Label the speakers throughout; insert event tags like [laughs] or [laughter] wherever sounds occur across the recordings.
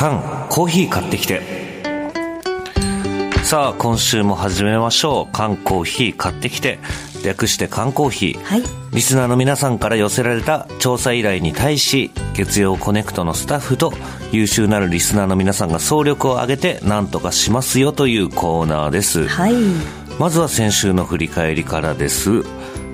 Speaker 1: 缶コーヒー買ってきて。さあ今週も始めましょう。缶コーヒー買ってきて。略して缶コーヒー、
Speaker 2: はい、
Speaker 1: リスナーの皆さんから寄せられた調査依頼に対し月曜コネクトのスタッフと優秀なるリスナーの皆さんが総力を挙げて何とかしますよというコーナーです、
Speaker 2: はい、
Speaker 1: まずは先週の振り返りからです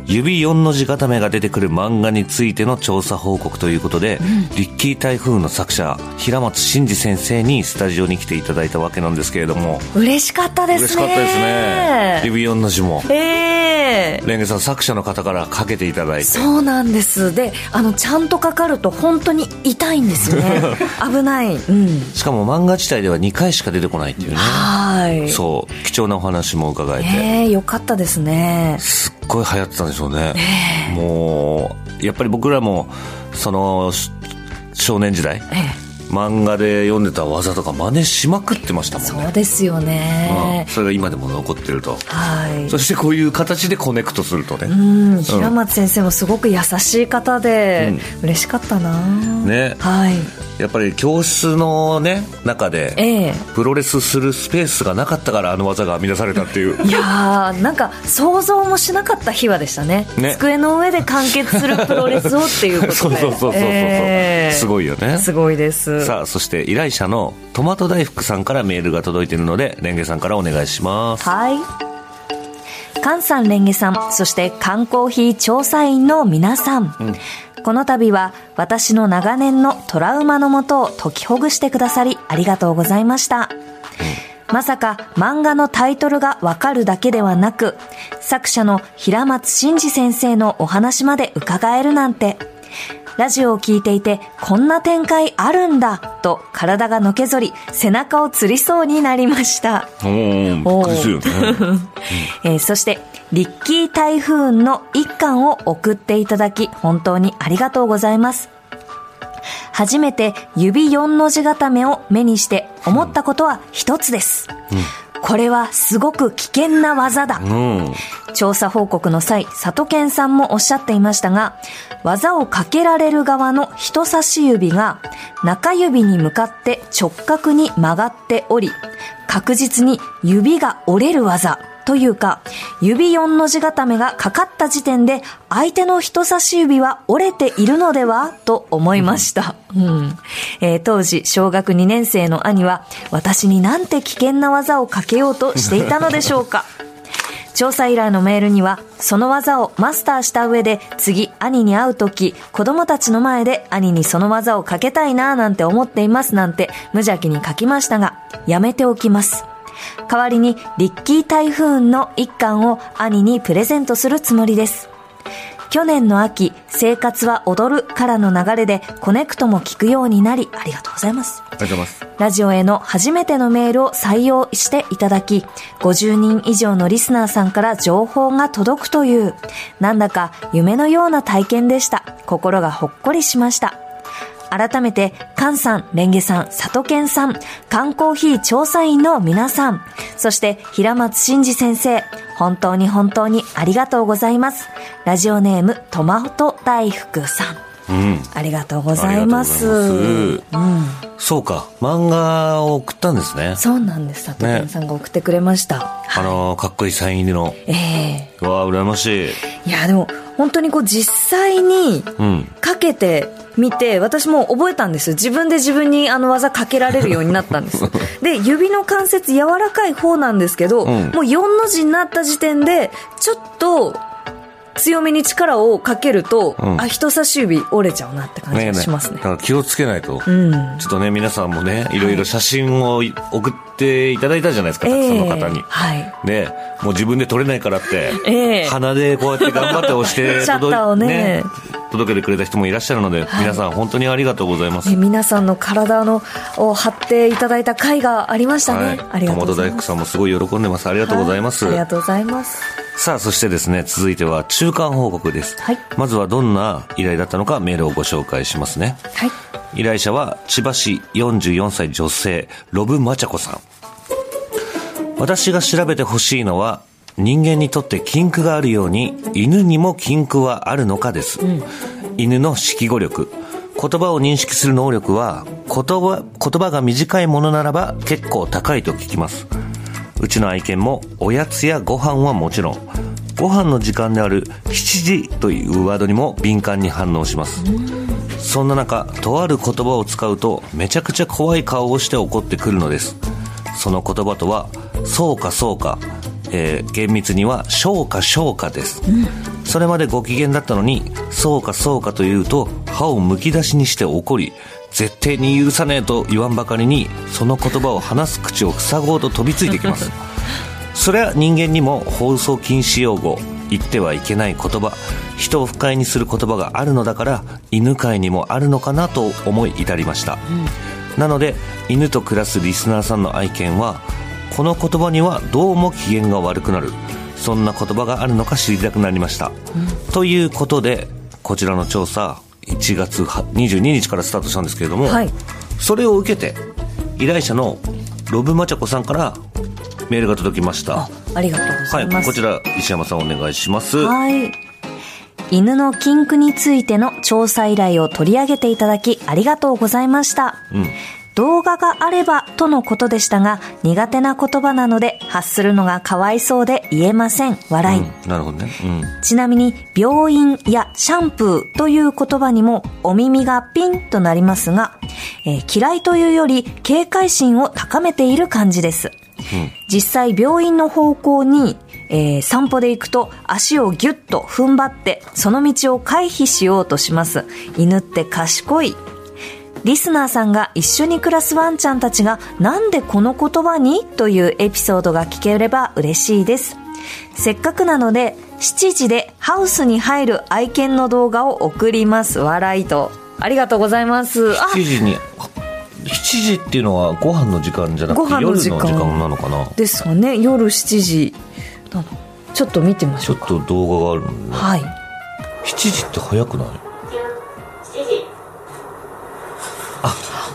Speaker 1: 指4の字固めが出てくる漫画についての調査報告ということで、うん、リッキー台風の作者平松真二先生にスタジオに来ていただいたわけなんですけれども。
Speaker 2: 嬉しかったですね。
Speaker 1: 嬉しかったですね。指4の字も。
Speaker 2: ええ。
Speaker 1: ー、レンゲさん作者の方からかけていただいて。
Speaker 2: そうなんです。であのちゃんとかかると本当に痛いんですよね。[laughs] 危ない、うん、
Speaker 1: しかも漫画自体では2回しか出てこないっていうね。
Speaker 2: はい。
Speaker 1: そう。貴重なお話も伺えて。
Speaker 2: ええー、よかったですね。
Speaker 1: すっごい流行ってたんでしょうね、え。ー、もうやっぱり僕らもその少年時代、えー漫画で読んでた技とか真似しまくってましたもん
Speaker 2: ね。そうですよね、
Speaker 1: うん、それが今でも残ってると。
Speaker 2: はい。
Speaker 1: そしてこういう形でコネクトするとね。
Speaker 2: うん。平松先生もすごく優しい方で、うん、嬉しかったな。
Speaker 1: ね。
Speaker 2: はい
Speaker 1: やっぱり教室のね中で、ええ、プロレスするスペースがなかったからあの技が編み出されたっていう。
Speaker 2: いやーなんか想像もしなかった秘話でしたね。ね。机の上で完結するプロレスをっていうことで。[laughs]
Speaker 1: そうそうそうそうそう、えー、すごいよね。
Speaker 2: すごいです。
Speaker 1: さあそして依頼者のトマト大福さんからメールが届いているのでレンゲさんからお願いします。
Speaker 2: はい菅さんレンゲさんそして缶コーヒー調査員の皆さん、うん。この度は私の長年のトラウマのもとを解きほぐしてくださりありがとうございました。まさか漫画のタイトルがわかるだけではなく、作者の平松真二先生のお話まで伺えるなんて、ラジオを聞いていて、こんな展開あるんだ、と体がのけぞり、背中をつりそうになりました。
Speaker 1: おびっくりするよね。[laughs]
Speaker 2: えー、そして、リッキー台風の一巻を送っていただき、本当にありがとうございます。初めて指4の字固めを目にして思ったことは一つです。うんこれはすごく危険な技だ。うん、調査報告の際、里健さんもおっしゃっていましたが、技をかけられる側の人差し指が中指に向かって直角に曲がっており、確実に指が折れる技というか、指4の字固めがかかった時点で、相手の人差し指は折れているのでは？と思いました。うん、えー、当時、小学2年生の兄は、私になんて危険な技をかけようとしていたのでしょうか？[laughs] 調査依頼のメールには、その技をマスターした上で、次、兄に会うとき、子供たちの前で兄にその技をかけたいなぁなんて思っていますなんて、無邪気に書きましたが、やめておきます。代わりにリッキー台風の一巻を兄にプレゼントするつもりです。去年の秋、生活は踊るからの流れでコネクトも聞くようになり、ありがとうございます。
Speaker 1: ありがとうございます。
Speaker 2: ラジオへの初めてのメールを採用していただき、50人以上のリスナーさんから情報が届くという、なんだか夢のような体験でした。心がほっこりしました。改めて、菅さん、レンゲさん、里健さん、缶コーヒー調査員の皆さん、そして平松真二先生、本当に本当にありがとうございます。ラジオネーム、トマト大福さん。うん、ありがとうございます。ます
Speaker 1: うん、そうか、漫画を送ったんですね。
Speaker 2: そうなんです。里健さんが送ってくれました。ね、
Speaker 1: あのかっこいいサイン入りの。
Speaker 2: え
Speaker 1: えー、わあ、羨ましい。
Speaker 2: いや、でも、本当にこう実際にかけてみて、私も覚えたんです自分で自分にあの技かけられるようになったんです。[laughs] で指の関節柔らかい方なんですけど、うん、もう4の字になった時点でちょっと強めに力をかけると、うん、あ人差し指折れちゃうなって感じがしますね、ね
Speaker 1: ね、気をつけないと、
Speaker 2: うん、
Speaker 1: ちょっとね皆さんもねいろいろ写真を送っていただいたじゃないですか、たくさんの方に、
Speaker 2: はい、
Speaker 1: でもう自分で撮れないからって、
Speaker 2: えー、
Speaker 1: 鼻でこうやって頑張って押して [laughs]
Speaker 2: シャッターをね。ね
Speaker 1: 届けてくれた人もいらっしゃるので、はい、皆さん本当にありがとうございます、
Speaker 2: 皆さんの体のを張っていただいた回がありましたね、はい、ありがとうございます。
Speaker 1: 大福さんもすごい喜んでます。ありがとうございます、
Speaker 2: ありがとうございます。
Speaker 1: さあそしてですね続いては中間報告です、
Speaker 2: はい、
Speaker 1: まずはどんな依頼だったのかメールをご紹介しますね、
Speaker 2: はい、
Speaker 1: 依頼者は千葉市44歳女性ロブマチャコさん私が調べてほしいのは人間にとって禁句があるように犬にも禁句はあるのかです、うん、犬の識語力。言葉を認識する能力は言葉言葉が短いものならば結構高いと聞きます。うちの愛犬もおやつやご飯はもちろんご飯の時間である7時というワードにも敏感に反応します。そんな中とある言葉を使うとめちゃくちゃ怖い顔をして怒ってくるのです。その言葉とはそうかそうか、えー厳密には消化消化です、それまでご機嫌だったのにそうかそうかと言うと歯をむき出しにして怒り絶対に許さねえと言わんばかりにその言葉を話す口を塞ごうと飛びついてきます。[laughs] それは人間にも放送禁止用語言ってはいけない言葉人を不快にする言葉があるのだから犬飼にもあるのかなと思い至りました、なので犬と暮らすリスナーさんの愛犬はこの言葉にはどうも機嫌が悪くなるそんな言葉があるのか知りたくなりました、ということでこちらの調査1月22日からスタートしたんですけれども、
Speaker 2: はい
Speaker 1: それを受けて依頼者のロブマチャコさんからメールが届きました
Speaker 2: ありがとうござ
Speaker 1: はいい、
Speaker 2: ます。
Speaker 1: こちら石山さんお願いします。
Speaker 2: はい。犬の禁句についての調査依頼を取り上げていただきありがとうございました。
Speaker 1: うん。
Speaker 2: 動画があればとのことでしたが、苦手な言葉なので発するのがかわいそうで言えません。笑い。
Speaker 1: うん、なるほどね。うん。
Speaker 2: ちなみに、病院やシャンプーという言葉にもお耳がピンとなりますが、えー嫌いというより警戒心を高めている感じです。実際病院の方向に、えー散歩で行くと足をギュッと踏ん張ってその道を回避しようとします。犬って賢い。リスナーさんが一緒に暮らすワンちゃんたちがなんでこの言葉に？というエピソードが聞ければ嬉しいです。せっかくなので7時でハウスに入る愛犬の動画を送ります。笑いと。ありがとうございます。あ
Speaker 1: 7時に、7時っていうのはご飯の時間じゃなく
Speaker 2: ご
Speaker 1: て夜の時
Speaker 2: 飯の時間
Speaker 1: 間なのかな？
Speaker 2: ですかね。夜7時。ちょっと見てみまし
Speaker 1: ちょっ
Speaker 2: ょうか。
Speaker 1: と動画があるのね。
Speaker 2: はい。
Speaker 1: 7時って早くない？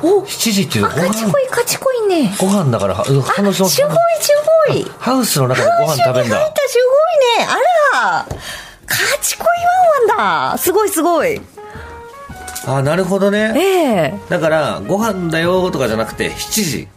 Speaker 1: ?7 時っていうとご飯
Speaker 2: かちこ、いかちこいね。
Speaker 1: ご飯だから、は
Speaker 2: あ、
Speaker 1: 反応します
Speaker 2: すごいすごい。
Speaker 1: ハウスの中でご飯食べんだ
Speaker 2: 入っ。たすごいね。あら。かちこいワンワンだ。すごいすごい。
Speaker 1: あ、なるほどね。
Speaker 2: ええ
Speaker 1: だから、ご飯だよとかじゃなくて、7時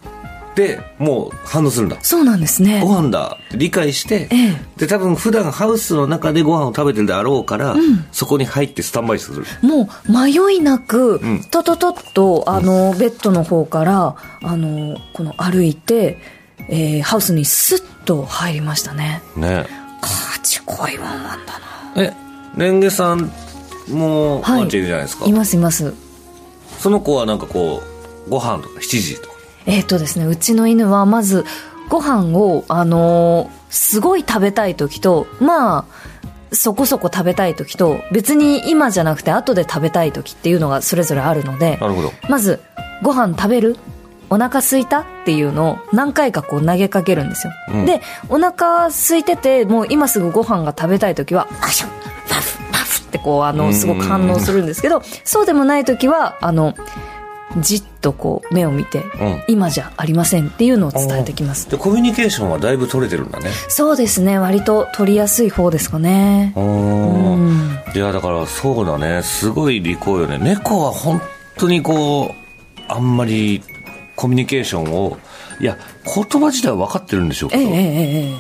Speaker 1: でもう反応するんだ。
Speaker 2: そうなんですね
Speaker 1: ご。飯だって理解して、
Speaker 2: ええ
Speaker 1: で多分普段ハウスの中でご飯を食べてるであろうから、そこに入ってスタンバイする
Speaker 2: もう迷いなく
Speaker 1: ん、
Speaker 2: とととっと、あの、ベッドの方から、あの、この歩いて、えーハウスにスッと入りましたね。
Speaker 1: ね
Speaker 2: かちこいワンワンだな。
Speaker 1: えレンゲさんも
Speaker 2: はい
Speaker 1: ワンちゃんいるじゃないですか、
Speaker 2: いますいます。
Speaker 1: その子はなんかこうご飯とか7時とか
Speaker 2: えっ、とですね、うちの犬はまず、ご飯を、あのーすごい食べたい時と、まあ、そこそこ食べたい時と、別に今じゃなくて後で食べたい時っていうのがそれぞれあるので、
Speaker 1: なるほど。
Speaker 2: まず、ご飯食べるお腹空いたっていうのを何回かこう投げかけるんですよ。
Speaker 1: うん。
Speaker 2: で、お腹空いてて、もう今すぐご飯が食べたい時は、パシュンパフパフってこう、あの、すごく反応するんですけど、そうでもない時は、あの、じっとこう、目を見て、
Speaker 1: うん
Speaker 2: 今じゃありませんっていうのを伝えてきます。
Speaker 1: でコミュニケーションはだいぶ取れてるんだね
Speaker 2: そうですね、割と取りやすい方ですかね。
Speaker 1: う
Speaker 2: うんん。
Speaker 1: いやだからそうだねすごい利口よね猫は本当にこうあんまりコミュニケーションをいや言葉自体は分かってるんでしょうけど、
Speaker 2: ええええええ。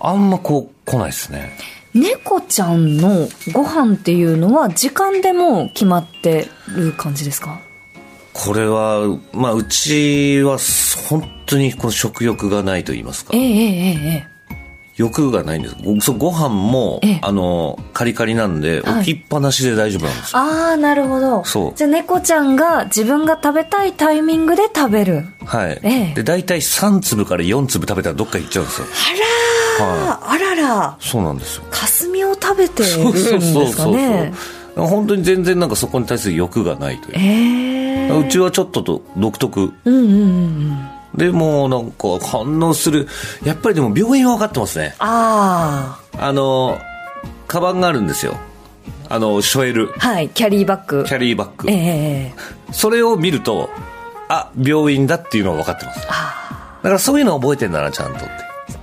Speaker 1: あんまこう来ないですね
Speaker 2: 猫ちゃんのご飯っていうのは時間でもう決まってる感じですか？
Speaker 1: これはまあうちは本当にこの食欲がないと言いますか。
Speaker 2: ええええええ。
Speaker 1: 欲がないんです。ごそうご飯も、
Speaker 2: ええ。
Speaker 1: あのカリカリなんで、
Speaker 2: はい。
Speaker 1: 置きっぱなしで大丈夫なんですよ。
Speaker 2: ああ、なるほど。
Speaker 1: そう。
Speaker 2: じゃあ猫ちゃんが自分が食べたいタイミングで食べる。
Speaker 1: はい、
Speaker 2: ええ。
Speaker 1: で大体3粒から4粒食べたらどっか行っちゃうんですよ。
Speaker 2: あらー、あらら。
Speaker 1: そうなんですよ。
Speaker 2: 霞を食べてるん
Speaker 1: そうそうそう
Speaker 2: ですか
Speaker 1: そう
Speaker 2: ね。
Speaker 1: そう。本当に全然なんかそこに対する欲がないという。
Speaker 2: ええ
Speaker 1: うちはちょっとと独特。
Speaker 2: うんうんうんうん。
Speaker 1: でもうなんか反応する。やっぱりでも病院は分かってますね。
Speaker 2: あ
Speaker 1: あ。のカバンがあるんですよ。あのショエル。
Speaker 2: あ、はい、キャリーバッグ。
Speaker 1: キャリーバッグ。
Speaker 2: ええ
Speaker 1: それを見るとあ病院だっていうのが分かってます。だからそういうの覚えてんだなちゃんとって。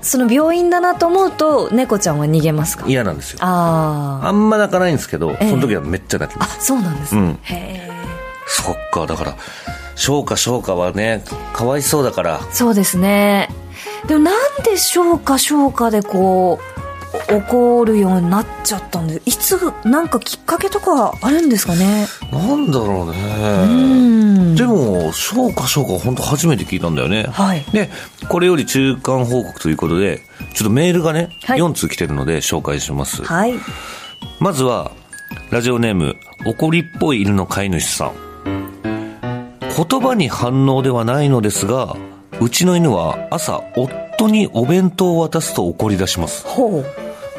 Speaker 2: その病院だなと思うと、猫ちゃんは逃げますか？
Speaker 1: 嫌なんですよ。
Speaker 2: ああ。
Speaker 1: あんま泣かないんですけど、
Speaker 2: ええ。
Speaker 1: その時はめっちゃ泣きま
Speaker 2: あ
Speaker 1: す、
Speaker 2: そうなんですね。
Speaker 1: うん。
Speaker 2: へえ。
Speaker 1: そっか、だから、消化消化はね、かわいそうだから。
Speaker 2: そうですねでもなんで消化消化でこう怒るようになっちゃったんでいつなんかきっかけとかあるんですかね？
Speaker 1: なんだろう
Speaker 2: う
Speaker 1: ね。
Speaker 2: ん
Speaker 1: でも、消化消化本当初めて聞いたんだよね。
Speaker 2: はい
Speaker 1: で、これより中間報告ということで、ちょっとメールがね、
Speaker 2: はい
Speaker 1: 4通来てるので紹介します。
Speaker 2: はい
Speaker 1: まずは、ラジオネーム、怒りっぽい犬の飼い主さん。言葉に反応ではないのですが、うちの犬は朝、夫にお弁当を渡すと怒り出します。
Speaker 2: ほう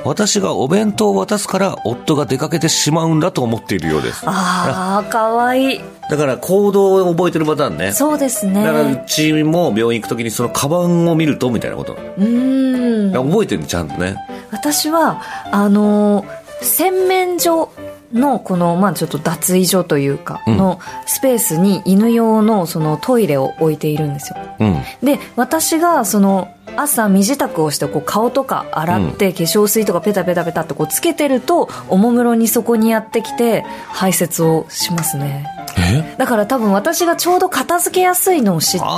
Speaker 1: 私がお弁当を渡すから、夫が出かけてしまうんだと思っているようです。
Speaker 2: ああかわいい
Speaker 1: だから行動を覚えてるパターンね。
Speaker 2: そうです
Speaker 1: だから
Speaker 2: ね
Speaker 1: うちも病院行くときにそのカバンを見るとみたいなこと。
Speaker 2: うん
Speaker 1: 覚えてるちゃんとね。
Speaker 2: 私はあの洗面所のこのまあちょっと脱衣所というか
Speaker 1: うん
Speaker 2: のスペースに犬用のそのトイレを置いているんですよ
Speaker 1: うん。
Speaker 2: で私がその朝身支度をしてこう顔とか洗って化粧水とかペタペタペタってこうつけてるとおもむろにそこにやってきて排泄をしますね。
Speaker 1: え？
Speaker 2: だから多分私がちょうど片付けやすいのを知ってい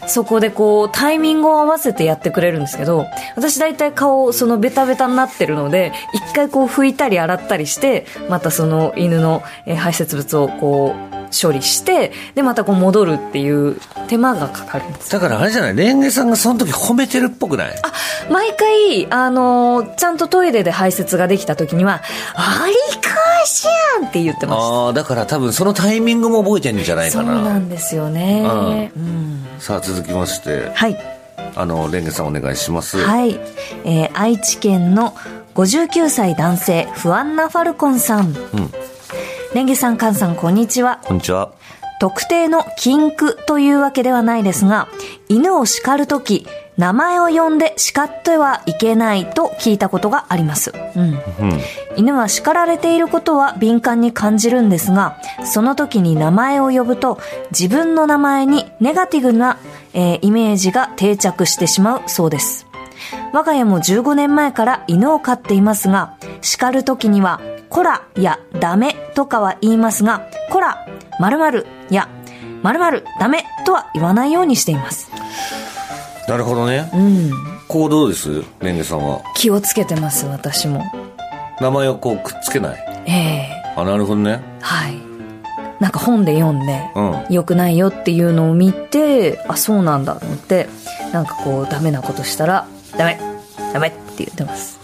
Speaker 2: てそこでこうタイミングを合わせてやってくれるんですけど私大体顔そのベタベタになってるので一回こう拭いたり洗ったりしてまたその犬のえー排泄物をこう処理してでまたこう戻るっていう手間がかかるんです。
Speaker 1: だからあれじゃないレンゲさんがその時褒めてるっぽくない？
Speaker 2: 毎回、あのーちゃんとトイレで排泄ができた時には「ありかしゃん!」って言ってまし
Speaker 1: ああ、だから多分そのタイミングも覚えてるんじゃな
Speaker 2: たそう
Speaker 1: いかな。
Speaker 2: なんですよね、うん。
Speaker 1: さあ続きまして、
Speaker 2: はい。
Speaker 1: あの、レンゲさんお願いします。
Speaker 2: はい、えー愛知県の59歳男性不安なファルコンさん、レンゲさんカンさんこんにちは
Speaker 1: こんにちは。
Speaker 2: 特定の禁句というわけではないですが犬を叱るとき名前を呼んで叱ってはいけないと聞いたことがあります、うん、
Speaker 1: うん。
Speaker 2: 犬は叱られていることは敏感に感じるんですが、その時に名前を呼ぶと、自分の名前にネガティブな、えーイメージが定着してしまうそうです。我が家も15年前から犬を飼っていますが、叱る時には、こらやダメとかは言いますが、こら、〇〇や、〇〇ダメとは言わないようにしています。
Speaker 1: なるほどね。
Speaker 2: うん。
Speaker 1: 行動です？レンゲさんは。
Speaker 2: 気をつけてます、私も。
Speaker 1: 名前をこうくっつけない？
Speaker 2: ええ
Speaker 1: あ、なるほどね。
Speaker 2: はい。なんか本で読んで、
Speaker 1: うん。
Speaker 2: 良くないよっていうのを見てあそうなんだと思ってなんかこうダメなことしたらダメダメって言ってます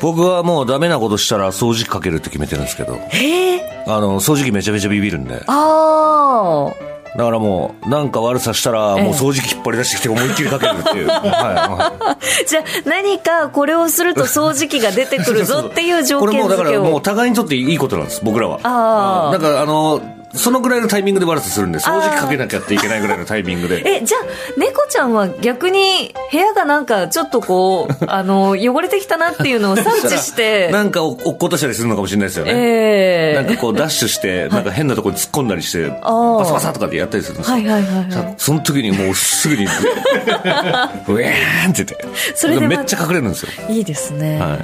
Speaker 1: 僕はもうダメなことしたら掃除機かけるって決めてるんですけど、
Speaker 2: へえ
Speaker 1: あの、掃除機めちゃめちゃビビるんで。
Speaker 2: ああ
Speaker 1: だからもう、なんか悪さしたら、もう掃除機引っ張り出してきて思いっきりかけるっていう。はいは
Speaker 2: じゃあ何かこれをすると掃除機が出てくるぞっていう
Speaker 1: い。
Speaker 2: 条 [laughs]
Speaker 1: これもうだからもう互いにとっていいことなんです、僕らは。
Speaker 2: あー
Speaker 1: うんなんかあの、そのぐらいのタイミングで悪さするんで、掃除機かけなきゃっていけないぐらいのタイミングで。
Speaker 2: えじゃあ猫ちゃんは逆に部屋がなんかちょっとこう [laughs] あの汚れてきたなっていうのを察知して
Speaker 1: なんか落っことしたりするのかもしれないですよね。
Speaker 2: ええ
Speaker 1: なんかこうダッシュして、なんか変なところに突っ込んだりして、バサバサとかでやったりするんですよ。
Speaker 2: はいはいはいはい
Speaker 1: さその時にもうすぐに、[laughs] うえーんって言って。
Speaker 2: それでま
Speaker 1: めっちゃ隠れるんですよ。
Speaker 2: いいですね、
Speaker 1: は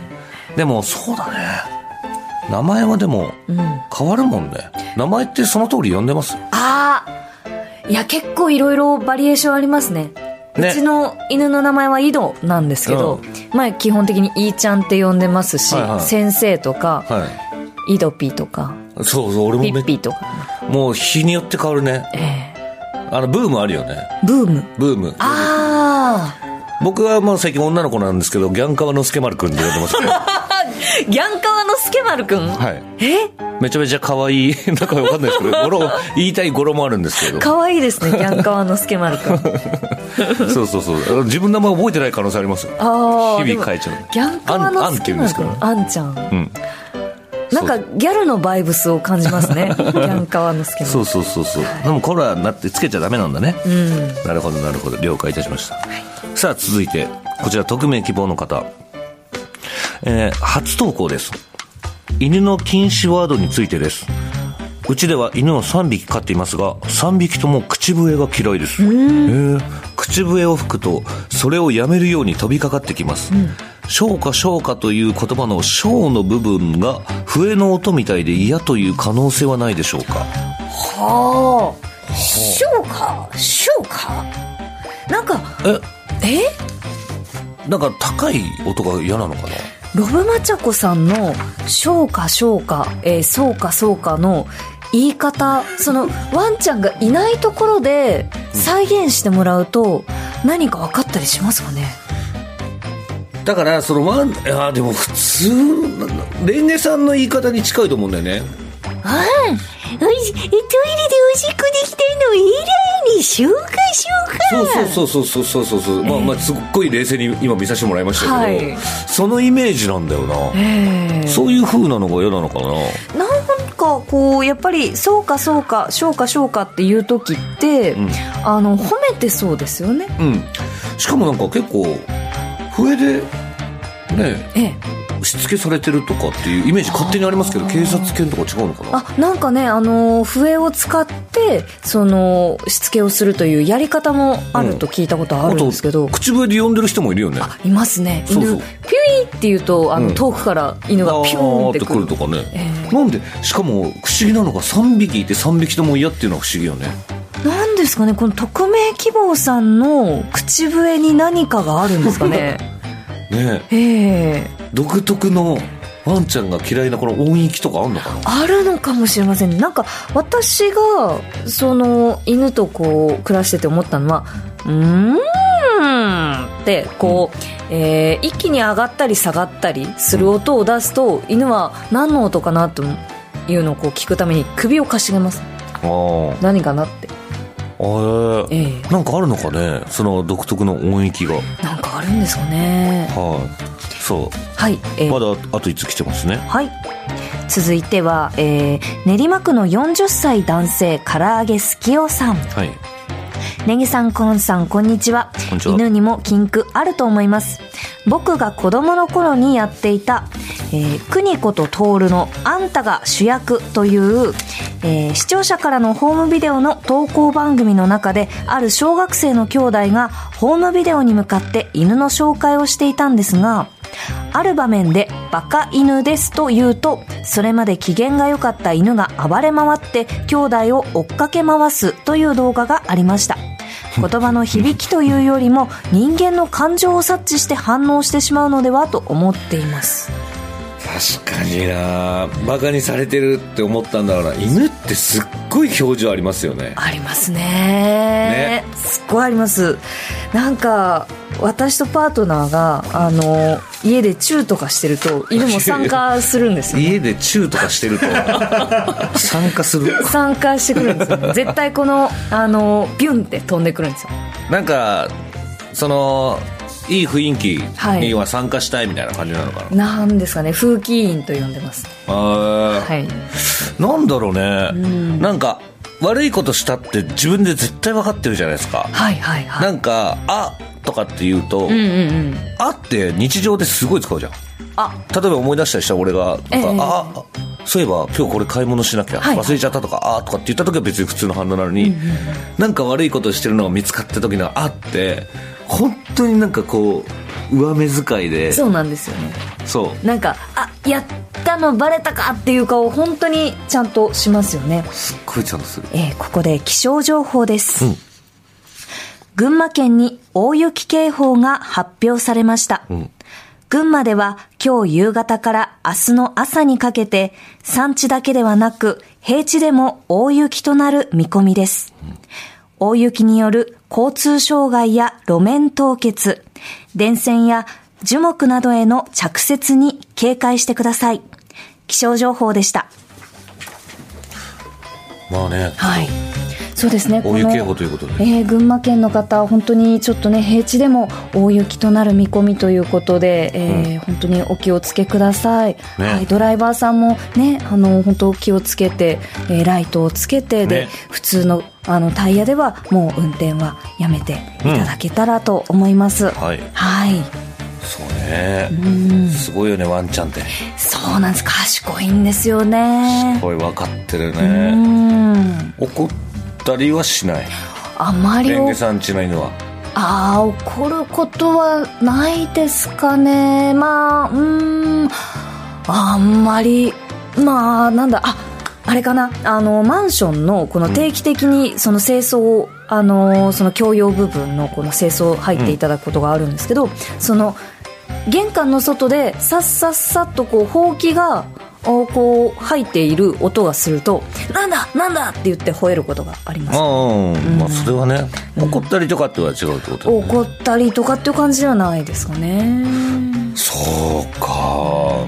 Speaker 1: い。でもそうだね。名前はでも
Speaker 2: うん
Speaker 1: 変わるもんね。名前ってその通り呼んでます？
Speaker 2: ああいや結構いろいろバリエーションありますね
Speaker 1: ね
Speaker 2: うちの犬の名前は井戸なんですけど、まあ基本的にいーちゃんって呼んでますし、
Speaker 1: はいはい
Speaker 2: 先生とか、
Speaker 1: は
Speaker 2: 井戸ピーとか、
Speaker 1: い。そうそう、俺もめ
Speaker 2: ピッピーとか、
Speaker 1: もう日によって変わるね。
Speaker 2: え
Speaker 1: あの、ブームあるよね。
Speaker 2: ーブーム。
Speaker 1: ブーム。
Speaker 2: あ
Speaker 1: 僕はもう最近女の子なんですけど、ギャンカワのスケマルくんって呼んでますね。
Speaker 2: あ [laughs] ギャンカワのスケマルくん、
Speaker 1: はい。
Speaker 2: え？
Speaker 1: めちゃめちゃ可愛い。[laughs] なんかわかんないですけど、[laughs] 語呂、言いたい語呂もあるんですけど。
Speaker 2: かわいいですね、ギャンカワのスケマルくん。[laughs]
Speaker 1: そうそうそう。自分の名前覚えてない可能性ありますよ。
Speaker 2: ああ。
Speaker 1: 日々変えちゃう
Speaker 2: ギャンカワのスケマルくん。あんちゃん。
Speaker 1: うん。
Speaker 2: なんかギャルのバイブスを感じますね。ギャンカワのスケマル
Speaker 1: そうそうそうそう。でもコロナになってつけちゃダメなんだね。
Speaker 2: うん。
Speaker 1: なるほどなるほど。了解いたしました。さあ続いて、こちら匿名希望の方。えー初投稿です。犬の禁止ワードについてです。うちでは犬を3匹飼っていますが、3匹とも口笛が嫌いです。えー口笛を吹くと、それをやめるように飛びかかってきます。消化消化という言葉の小の部分が笛の音みたいで嫌という可能性はないでしょうか？
Speaker 2: はあそうか？そうか？なんか
Speaker 1: え？
Speaker 2: え？
Speaker 1: なんか高い音が嫌なのかな？
Speaker 2: ロブマチャコさんの「そうかそうか、えーそうかそうか」の言い方そのワンちゃんがいないところで再現してもらうと何か分かったりしますかね？
Speaker 1: だからそのワンいやでも普通レンゲさんの言い方に近いと思うんだよね
Speaker 3: ああ、おいし、トイレでおしっこできたの偉いにしようかしようか。
Speaker 1: そうそうそうそうそうそうそう、まあまあすっごい冷静に今見させてもらいましたけど、
Speaker 2: はい。
Speaker 1: そのイメージなんだよな、
Speaker 2: ええ。
Speaker 1: そういう風なのが嫌なのかな。
Speaker 2: なんかこうやっぱり「そうかそうかそうかそうか」っていう時って、
Speaker 1: ん。
Speaker 2: あの褒めてそうですよね。
Speaker 1: うん。しかもなんか結構笛でね
Speaker 2: ええ
Speaker 1: しつけされてるとかっていうイメージ勝手にありますけど警察犬とか違うのかな？
Speaker 2: あなんかねあの笛を使ってそのしつけをするというやり方もあると聞いたことあるんですけど、
Speaker 1: 口笛で呼んでる人もいるよね。
Speaker 2: いますね。犬
Speaker 1: そうそう。
Speaker 2: ピュイって言うとあの、
Speaker 1: うん。
Speaker 2: 遠くから犬がピューンってくる。
Speaker 1: とかね、
Speaker 2: え
Speaker 1: なんでしかも不思議なのが3匹いて3匹とも嫌っていうのは不思議よね。
Speaker 2: なんですかねこの匿名希望さんの口笛に何かがあるんですかね。[laughs]
Speaker 1: ね
Speaker 2: ええ
Speaker 1: 独特のワンちゃんが嫌いなこの音域とかあんのかな？
Speaker 2: あるのかもしれませんなんか私がその犬とこう暮らしてて思ったのはうーんってこう、えー一気に上がったり下がったりする音を出すと犬は何の音かなというのをこう聞くために首をかしげます。
Speaker 1: あー。
Speaker 2: 何かなって。
Speaker 1: あー。
Speaker 2: ええ。
Speaker 1: なんかあるのかね？その独特の音域が。はい、
Speaker 2: なんかあるんですかね
Speaker 1: そう
Speaker 2: はい、えー
Speaker 1: まだあといつ来てますね
Speaker 2: はい。続いては、えー練馬区の40歳男性、唐揚げすきおさん。
Speaker 1: はい
Speaker 2: ネギさん、コンさん、こんにちは。
Speaker 1: こんにちは
Speaker 2: 犬にも禁句あると思います。僕が子供の頃にやっていた、えー、邦子と徹のあんたが主役という、えー視聴者からのホームビデオの投稿番組の中で、ある小学生の兄弟がホームビデオに向かって犬の紹介をしていたんですが、ある場面でバカ犬ですと言うと、それまで機嫌が良かった犬が暴れ回って兄弟を追っかけ回すという動画がありました。言葉の響きというよりも人間の感情を察知して反応してしまうのではと思っています。
Speaker 1: 確かにな。バカにされてるって思ったんだろうな。犬ってすっごい表情ありますよね。
Speaker 2: ありますね。すっごいあります。なんか私とパートナーがあの家でチューとかしてると犬も参加するんですよ、ね、
Speaker 1: 家でチューとかしてると。[laughs] [laughs] 参加する。
Speaker 2: 参加してくるんですよ。[laughs] 絶対このあのビュンって飛んでくるんですよ。
Speaker 1: なんかそのいい雰囲気
Speaker 2: はい。
Speaker 1: には参加したいみたいな感じなのかな、
Speaker 2: なんですかね。風紀委員と呼んでます。はい。
Speaker 1: なんだろうね、なんか悪いことしたって自分で絶対分かってるじゃないですか、
Speaker 2: はいはいはい。
Speaker 1: なんか「あ」とかって言うと「
Speaker 2: うんうんうん。
Speaker 1: あ」って日常ですごい使うじゃん。
Speaker 2: あ。
Speaker 1: 例えば思い出したりしたら俺がなんか、
Speaker 2: ええ。
Speaker 1: あそういえば今日これ買い物しなきゃ、
Speaker 2: はい。
Speaker 1: 忘れちゃったとかあとかって言った時は別に普通の反応なのに、なんか悪いことしてるのが見つかった時のあって本当になんかこう上目遣いで
Speaker 2: そうなんですよね。
Speaker 1: そう。
Speaker 2: なんかあやったのバレたかっていう顔本当にちゃんとしますよね。
Speaker 1: すっごいちゃんとする。
Speaker 2: えーここで気象情報です、
Speaker 1: うん。
Speaker 2: 群馬県に大雪警報が発表されました、
Speaker 1: ん。
Speaker 2: 群馬では今日夕方から明日の朝にかけて山地だけではなく平地でも大雪となる見込みです、大雪による交通障害や路面凍結、電線や樹木などへの着雪に警戒してください。気象情報でした。
Speaker 1: まあね
Speaker 2: はい。そうですね。
Speaker 1: 大雪警報ということで
Speaker 2: えー群馬県の方、本当にちょっとね、平地でも大雪となる見込みということで、えー本当にお気をつけください。
Speaker 1: ね
Speaker 2: はい、ドライバーさんもね、あの、本当気をつけて、えーライトをつけて、で、
Speaker 1: ね
Speaker 2: 普通のあのタイヤではもう運転はやめていただけたらと思います。
Speaker 1: はい
Speaker 2: はい。
Speaker 1: そうねすごいよねワンちゃんって
Speaker 2: そうなんです。賢いんですよね。
Speaker 1: これ分かってる
Speaker 2: う
Speaker 1: ね
Speaker 2: ん。
Speaker 1: 怒ったりはしない？
Speaker 2: あまりお
Speaker 1: レンゲさんちの犬は？
Speaker 2: ああ、怒ることはないですかね。まあ、うーん、あんまり、まあ、なんだ、あ、あれかな？あのマンションのこの定期的にその清掃を、あのその共用部分のこの清掃入っていただくことがあるんですけど、その玄関の外でさっさっさっとこうほうきがおこう入っている音がすると「なんだなんだ!」って言って吠えることがあります。
Speaker 1: ああ、まあそれはね怒ったりとかっては違うってことだね。
Speaker 2: 怒ったりとかっていう感じではないですかね。
Speaker 1: そうか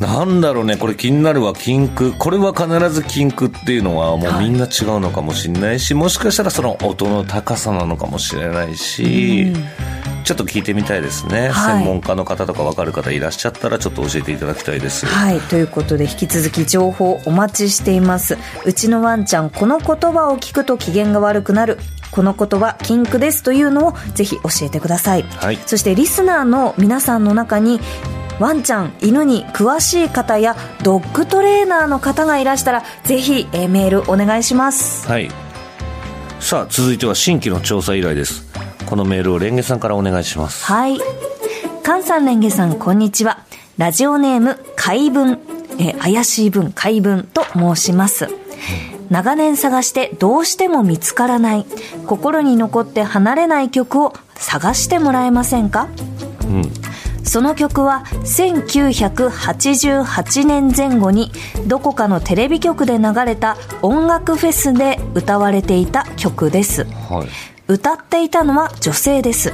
Speaker 1: なんだろうねこれ気になるわ禁句。これは必ず禁句っていうのはもうみんな違うのかもしれないし、もしかしたらその音の高さなのかもしれないし、ちょっと聞いてみたいですね、
Speaker 2: はい。
Speaker 1: 専門家の方とか分かる方いらっしゃったらちょっと教えていただきたいです。
Speaker 2: はい。ということで引き続き情報お待ちしています。うちのワンちゃんこの言葉を聞くと機嫌が悪くなる。この言葉禁句ですというのをぜひ教えてください、
Speaker 1: はい。
Speaker 2: そしてリスナーの皆さんの中にワンちゃん犬に詳しい方やドッグトレーナーの方がいらしたらぜひえーメールお願いします
Speaker 1: はいさあ続いては新規の調査依頼ですこのメールをレンゲさんからお願いします
Speaker 2: はい。菅さん、レンゲさん、こんにちは。ラジオネーム、怪文。えー怪しい文、怪文と申します。長年探してどうしても見つからない、心に残って離れない曲を探してもらえませんか？その曲は1988年前後にどこかのテレビ局で流れた音楽フェスで歌われていた曲です。
Speaker 1: はい。
Speaker 2: 歌っていたのは女性です。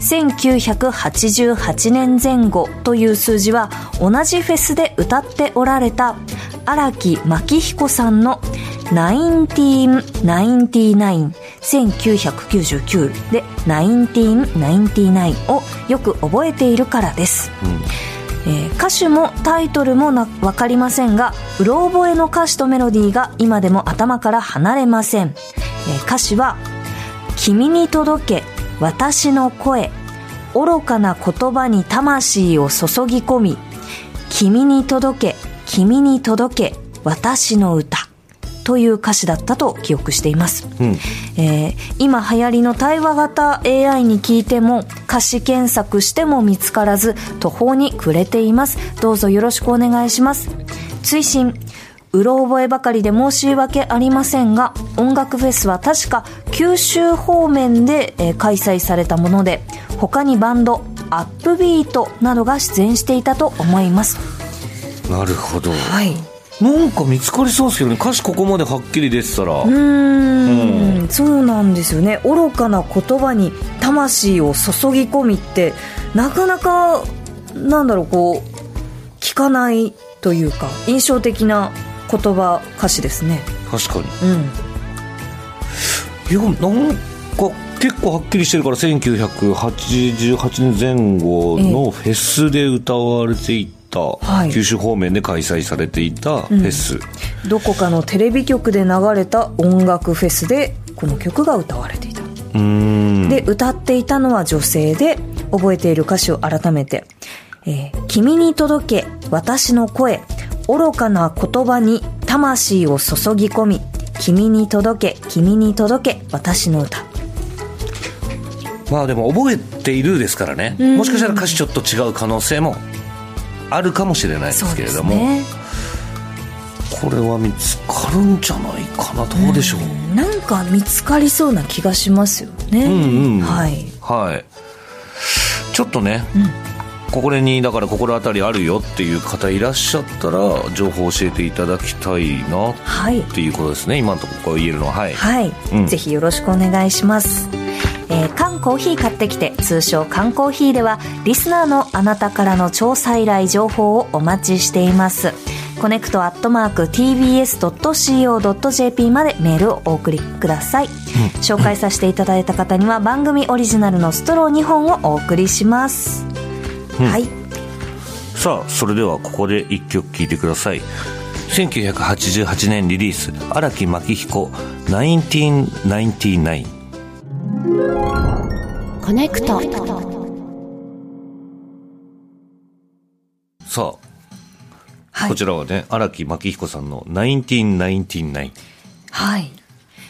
Speaker 2: 1988年前後という数字は同じフェスで歌っておられた荒木牧彦さんの1999 1999で1999をよく覚えているからです、えー歌手もタイトルもな分かりませんがうろ覚えの歌詞とメロディーが今でも頭から離れません、えー歌詞は「君に届け私の声。愚かな言葉に魂を注ぎ込み君に届け君に届け私の歌」という歌詞だったと記憶しています、
Speaker 1: うん。
Speaker 2: えー今流行りの対話型 AI に聞いても歌詞検索しても見つからず途方に暮れています。どうぞよろしくお願いします。追伸うろ覚えばかりで申し訳ありませんが音楽フェスは確か九州方面で、えー開催されたもので他にバンドアップビートなどが出演していたと思います。
Speaker 1: なるほど。
Speaker 2: はい
Speaker 1: なんか見つかりそうですけどね。歌詞ここまではっきり出てたら。
Speaker 2: うーん。そうなんですよね。愚かな言葉に魂を注ぎ込みってなかなかなんだろうこう聞かないというか印象的な言葉歌詞ですね。
Speaker 1: 確かに。
Speaker 2: うん。
Speaker 1: いやなんか結構はっきりしてるから1988年前後のフェスで歌われていた、
Speaker 2: はい。
Speaker 1: 九州方面で開催されていたフェス、
Speaker 2: どこかのテレビ局で流れた音楽フェスでこの曲が歌われていた。で歌っていたのは女性で覚えている歌詞を改めて「えー君に届け私の声。愚かな言葉に魂を注ぎ込み君に届け君に届け私の歌。
Speaker 1: まあでも覚えているですからね、もしかしたら歌詞ちょっと違う可能性もあるかもしれないですけれども、
Speaker 2: ね
Speaker 1: これは見つかるんじゃないかなどうでしょう、
Speaker 2: なんか見つかりそうな気がしますよね。
Speaker 1: うんうん。
Speaker 2: はい。
Speaker 1: はい。ちょっとね、ここにだから心当たりあるよっていう方いらっしゃったら情報を教えていただきたいなっ
Speaker 2: はい
Speaker 1: ていうことですね今のところ言えるのは。はい、
Speaker 2: はい、
Speaker 1: うん。
Speaker 2: ぜひよろしくお願いします。えー缶コーヒー買ってきて通称缶コーヒーではリスナーのあなたからの調査依頼情報をお待ちしています。 connect アットマーク TBS.CO.JP までメールをお送りください、紹介させていただいた方には番組オリジナルのストロー2本をお送りします、はい。
Speaker 1: さあそれではここで一曲聴いてください。1988年リリース荒木真樹彦1999
Speaker 3: コネクト。
Speaker 1: さあ、
Speaker 2: はい。
Speaker 1: こちらはね荒木牧彦さんの1999
Speaker 2: はい。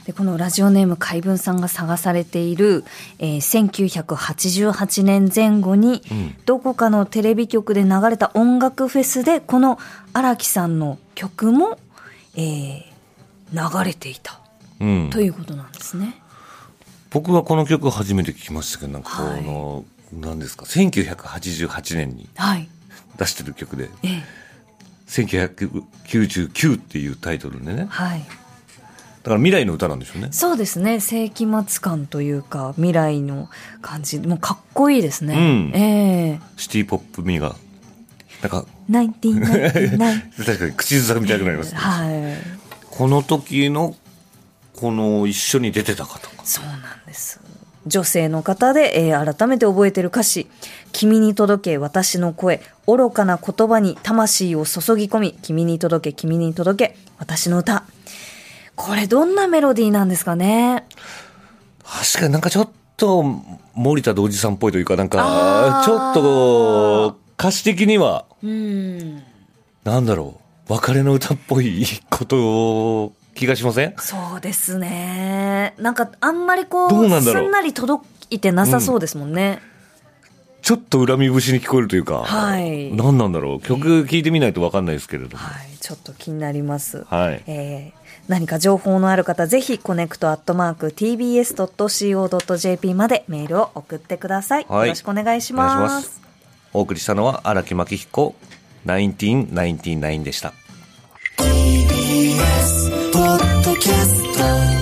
Speaker 2: でこのラジオネーム海文さんが探されている、えー1988年前後に、どこかのテレビ局で流れた音楽フェスでこの荒木さんの曲も、えー流れていた。
Speaker 1: うん。
Speaker 2: ということなんですね。
Speaker 1: 僕はこの曲を初めて聞きましたけどなんかこ
Speaker 2: はい
Speaker 1: の、何ですか1988年に
Speaker 2: はい。
Speaker 1: 出してる曲で
Speaker 2: ええ
Speaker 1: 1999っていうタイトルでねだ
Speaker 2: はい。
Speaker 1: から未来の歌なんでしょうね
Speaker 2: そうですね。世紀末感というか、未来の感じ。もうかっこいいですね。
Speaker 1: うん
Speaker 2: ええ
Speaker 1: シティポップ味がなんか
Speaker 2: ナインティナインティナイン。[laughs]
Speaker 1: 確かに口ずさみたくなりますね
Speaker 2: はい。
Speaker 1: この時のこの一緒に出てた方が
Speaker 2: そうなんです。女性の方で、えー改めて覚えてる歌詞。君に届け私の声。愚かな言葉に魂を注ぎ込み。君に届け君に届け私の歌。これどんなメロディーなんですかね
Speaker 1: 確かになんかちょっと森田童子さんっぽいというかなんかちょっと歌詞的には
Speaker 2: うん。
Speaker 1: なんだろう別れの歌っぽいこと気がしません？
Speaker 2: そうですね。なんかあんまりこう、
Speaker 1: どうなんだろう
Speaker 2: すんなり届いてなさそうですもんね。
Speaker 1: ちょっと恨み節に聞こえるというか、
Speaker 2: はい
Speaker 1: 何なんだろう？曲聴いてみないと分かんないですけれども、
Speaker 2: はい。ちょっと気になります。
Speaker 1: はい
Speaker 2: えー何か情報のある方、ぜひ connect アットマーク tbs.co.jp までメールを送ってください。
Speaker 1: はい
Speaker 2: よろしくお願いし
Speaker 1: お願いし
Speaker 2: ま。
Speaker 1: ますすお送りしたのは荒木真紀彦1999でした TBS
Speaker 4: ポッドキャスト